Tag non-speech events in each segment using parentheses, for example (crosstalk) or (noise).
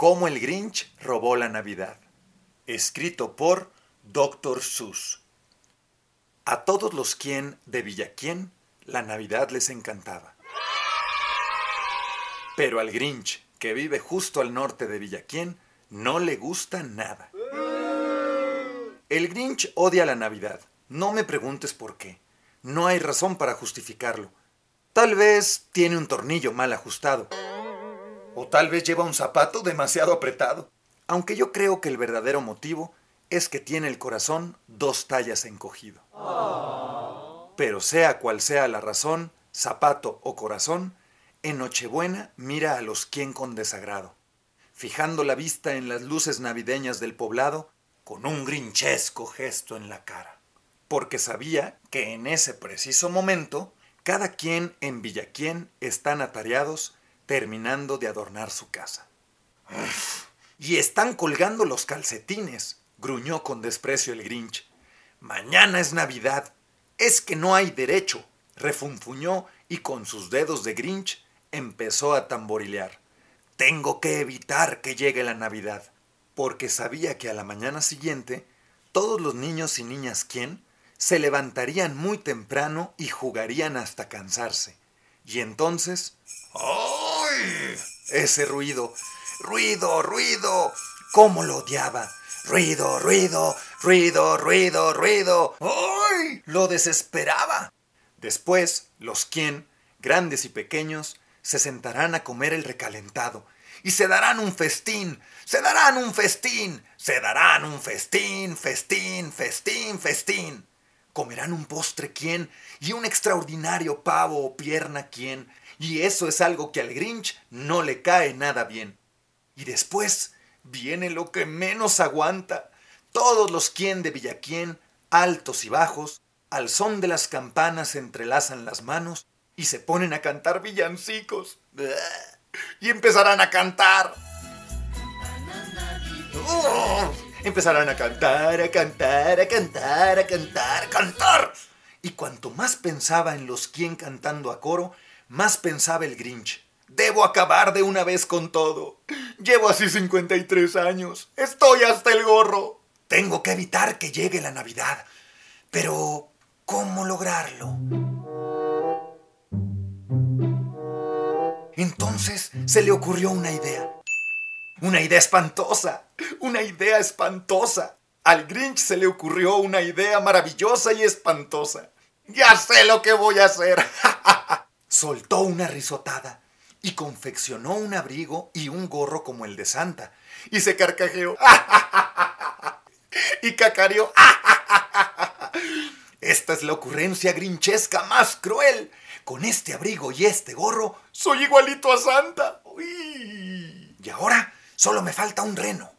Cómo el Grinch robó la Navidad. Escrito por Dr. Seuss. A todos los quien de Villaquien la Navidad les encantaba. Pero al Grinch, que vive justo al norte de Villaquien, no le gusta nada. El Grinch odia la Navidad. No me preguntes por qué. No hay razón para justificarlo. Tal vez tiene un tornillo mal ajustado. O tal vez lleva un zapato demasiado apretado. Aunque yo creo que el verdadero motivo es que tiene el corazón dos tallas encogido. Pero sea cual sea la razón, zapato o corazón, en Nochebuena mira a los quien con desagrado, fijando la vista en las luces navideñas del poblado con un grinchesco gesto en la cara, porque sabía que en ese preciso momento cada quien en Villaquien están atareados terminando de adornar su casa. Y están colgando los calcetines, gruñó con desprecio el Grinch. Mañana es Navidad. Es que no hay derecho, refunfuñó y con sus dedos de Grinch empezó a tamborilear. Tengo que evitar que llegue la Navidad, porque sabía que a la mañana siguiente todos los niños y niñas quien se levantarían muy temprano y jugarían hasta cansarse. Y entonces... ¡Ay! Ese ruido. Ruido, ruido. ¿Cómo lo odiaba? Ruido, ruido, ruido, ruido, ruido. ¡Ay! Lo desesperaba. Después, los quien, grandes y pequeños, se sentarán a comer el recalentado y se darán un festín, se darán un festín, se darán un festín, festín, festín, festín. Comerán un postre quién y un extraordinario pavo o pierna quién, y eso es algo que al Grinch no le cae nada bien. Y después viene lo que menos aguanta. Todos los quien de Villaquien, altos y bajos, al son de las campanas entrelazan las manos y se ponen a cantar villancicos. Y empezarán a cantar. ¡Oh! Empezarán a cantar, a cantar, a cantar, a cantar, a cantar. Y cuanto más pensaba en los quien cantando a coro, más pensaba el Grinch. Debo acabar de una vez con todo. Llevo así 53 años. Estoy hasta el gorro. Tengo que evitar que llegue la Navidad. Pero, ¿cómo lograrlo? Entonces se le ocurrió una idea. Una idea espantosa. Una idea espantosa. Al Grinch se le ocurrió una idea maravillosa y espantosa. Ya sé lo que voy a hacer. (laughs) Soltó una risotada y confeccionó un abrigo y un gorro como el de Santa. Y se carcajeó. (laughs) y cacareó. (laughs) Esta es la ocurrencia grinchesca más cruel. Con este abrigo y este gorro, soy igualito a Santa. Uy. Y ahora solo me falta un reno.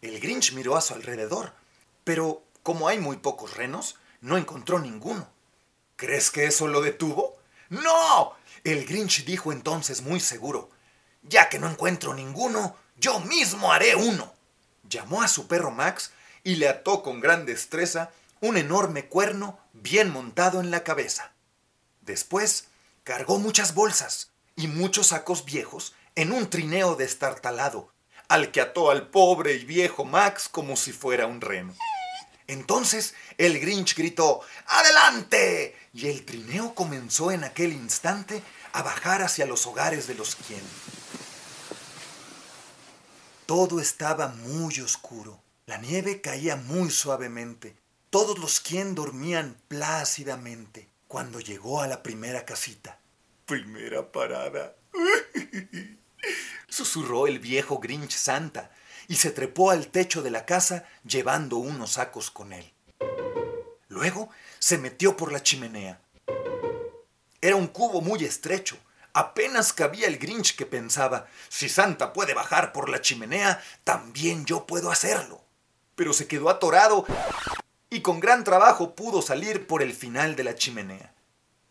El Grinch miró a su alrededor, pero como hay muy pocos renos, no encontró ninguno. ¿Crees que eso lo detuvo? ¡No! El Grinch dijo entonces muy seguro, ya que no encuentro ninguno, yo mismo haré uno. Llamó a su perro Max y le ató con gran destreza un enorme cuerno bien montado en la cabeza. Después cargó muchas bolsas y muchos sacos viejos en un trineo destartalado, al que ató al pobre y viejo Max como si fuera un reno. Entonces el Grinch gritó ¡Adelante! Y el trineo comenzó en aquel instante a bajar hacia los hogares de los quien. Todo estaba muy oscuro. La nieve caía muy suavemente. Todos los quien dormían plácidamente cuando llegó a la primera casita. Primera parada. (laughs) Susurró el viejo Grinch Santa y se trepó al techo de la casa llevando unos sacos con él. Luego se metió por la chimenea. Era un cubo muy estrecho, Apenas cabía el Grinch que pensaba, si Santa puede bajar por la chimenea, también yo puedo hacerlo. Pero se quedó atorado y con gran trabajo pudo salir por el final de la chimenea.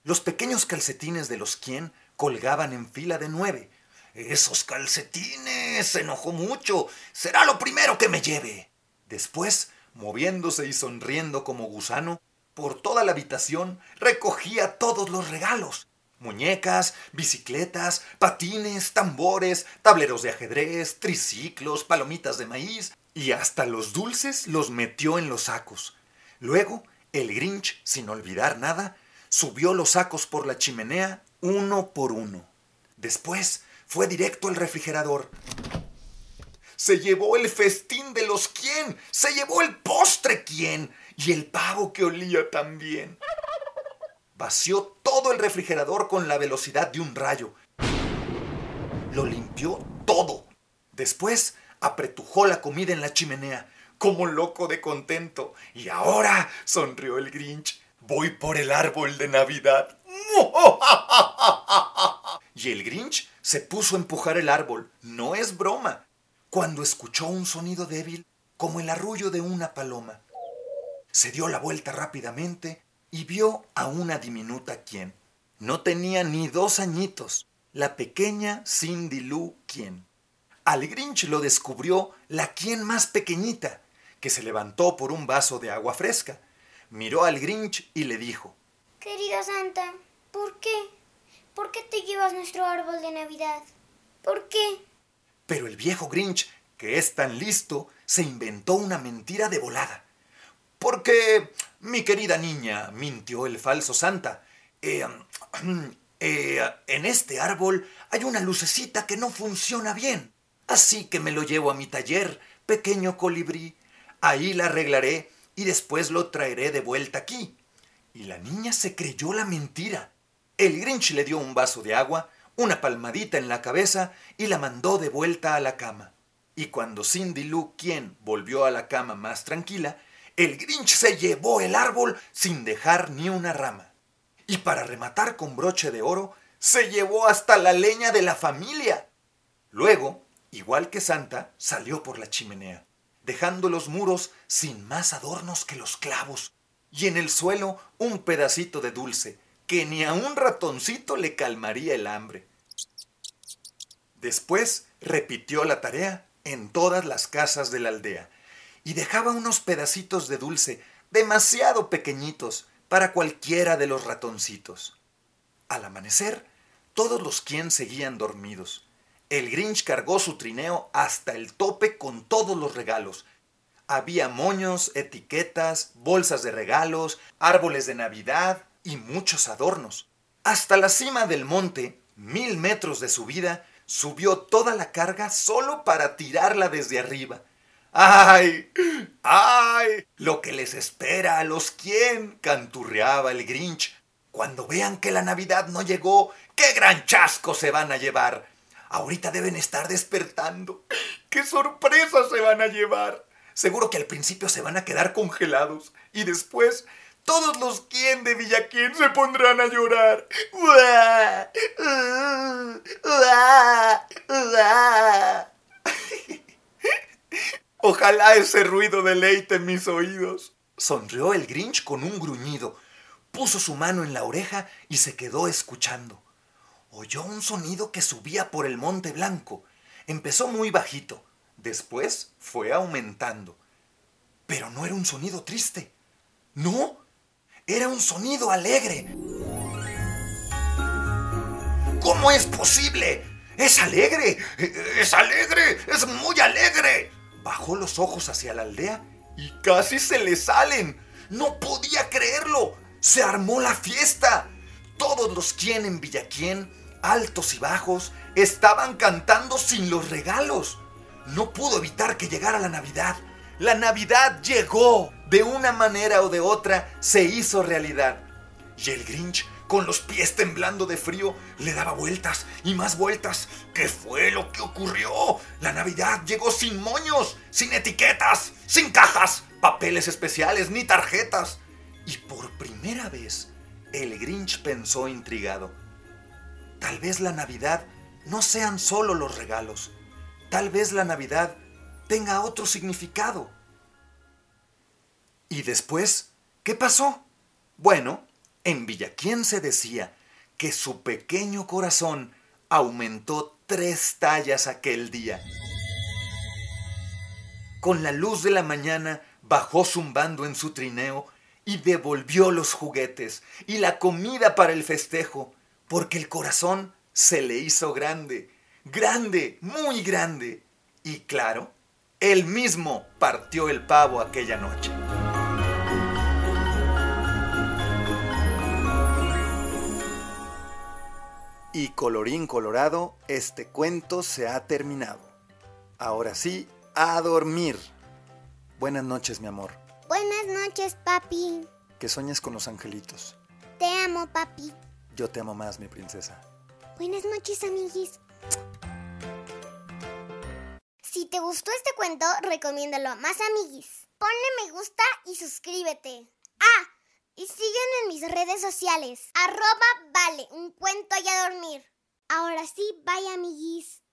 Los pequeños calcetines de los quien colgaban en fila de nueve. Esos calcetines. se enojó mucho. Será lo primero que me lleve. Después, moviéndose y sonriendo como gusano, por toda la habitación recogía todos los regalos. Muñecas, bicicletas, patines, tambores, tableros de ajedrez, triciclos, palomitas de maíz y hasta los dulces los metió en los sacos. Luego, el Grinch, sin olvidar nada, subió los sacos por la chimenea uno por uno. Después fue directo al refrigerador. Se llevó el festín de los quién, se llevó el postre quién y el pavo que olía también. Vació todo el refrigerador con la velocidad de un rayo. Lo limpió todo. Después apretujó la comida en la chimenea, como loco de contento. Y ahora, sonrió el Grinch, voy por el árbol de Navidad. (laughs) Y el Grinch se puso a empujar el árbol. No es broma. Cuando escuchó un sonido débil, como el arrullo de una paloma. Se dio la vuelta rápidamente y vio a una diminuta quien. No tenía ni dos añitos, la pequeña Cindy Lou quien. Al Grinch lo descubrió la quien más pequeñita, que se levantó por un vaso de agua fresca. Miró al Grinch y le dijo, Querida Santa, ¿por qué? ¿Por qué te llevas nuestro árbol de Navidad? ¿Por qué? Pero el viejo Grinch, que es tan listo, se inventó una mentira de volada. Porque, mi querida niña, mintió el falso Santa, eh, (clears throat) eh, en este árbol hay una lucecita que no funciona bien. Así que me lo llevo a mi taller, pequeño colibrí. Ahí la arreglaré y después lo traeré de vuelta aquí. Y la niña se creyó la mentira. El Grinch le dio un vaso de agua, una palmadita en la cabeza y la mandó de vuelta a la cama. Y cuando Cindy Lou quien volvió a la cama más tranquila, el Grinch se llevó el árbol sin dejar ni una rama. Y para rematar con broche de oro, se llevó hasta la leña de la familia. Luego, igual que Santa, salió por la chimenea, dejando los muros sin más adornos que los clavos, y en el suelo un pedacito de dulce, que ni a un ratoncito le calmaría el hambre. Después repitió la tarea en todas las casas de la aldea y dejaba unos pedacitos de dulce demasiado pequeñitos para cualquiera de los ratoncitos. Al amanecer, todos los quien seguían dormidos. El Grinch cargó su trineo hasta el tope con todos los regalos. Había moños, etiquetas, bolsas de regalos, árboles de Navidad, y muchos adornos. Hasta la cima del monte, mil metros de subida, subió toda la carga solo para tirarla desde arriba. ¡Ay! ¡Ay! Lo que les espera a los quien, canturreaba el Grinch. Cuando vean que la Navidad no llegó, ¡qué gran chasco se van a llevar! Ahorita deben estar despertando. ¡Qué sorpresas se van a llevar! Seguro que al principio se van a quedar congelados y después todos los quien de Villaquien se pondrán a llorar. Ojalá ese ruido deleite mis oídos. Sonrió el Grinch con un gruñido. Puso su mano en la oreja y se quedó escuchando. Oyó un sonido que subía por el monte blanco. Empezó muy bajito. Después fue aumentando. Pero no era un sonido triste. No, era un sonido alegre. ¿Cómo es posible? ¡Es alegre! ¡Es alegre! ¡Es muy alegre! Bajó los ojos hacia la aldea y casi se le salen. No podía creerlo. Se armó la fiesta. Todos los quien en Villaquien, altos y bajos, estaban cantando sin los regalos. No pudo evitar que llegara la Navidad. La Navidad llegó. De una manera o de otra se hizo realidad. Y el Grinch, con los pies temblando de frío, le daba vueltas y más vueltas. ¿Qué fue lo que ocurrió? La Navidad llegó sin moños, sin etiquetas, sin cajas, papeles especiales ni tarjetas. Y por primera vez, el Grinch pensó intrigado. Tal vez la Navidad no sean solo los regalos. Tal vez la Navidad tenga otro significado. ¿Y después? ¿Qué pasó? Bueno, en Villaquién se decía que su pequeño corazón aumentó tres tallas aquel día. Con la luz de la mañana bajó zumbando en su trineo y devolvió los juguetes y la comida para el festejo, porque el corazón se le hizo grande, grande, muy grande. Y claro, él mismo partió el pavo aquella noche. Y colorín colorado, este cuento se ha terminado. Ahora sí, a dormir. Buenas noches, mi amor. Buenas noches, papi. Que sueñes con los angelitos. Te amo, papi. Yo te amo más, mi princesa. Buenas noches, amiguis. Si te gustó este cuento, recomiéndalo a más amiguis. Ponle me gusta y suscríbete. Ah, y sígueme en mis redes sociales. Arroba vale, un cuento y a dormir. Ahora sí, bye amiguis.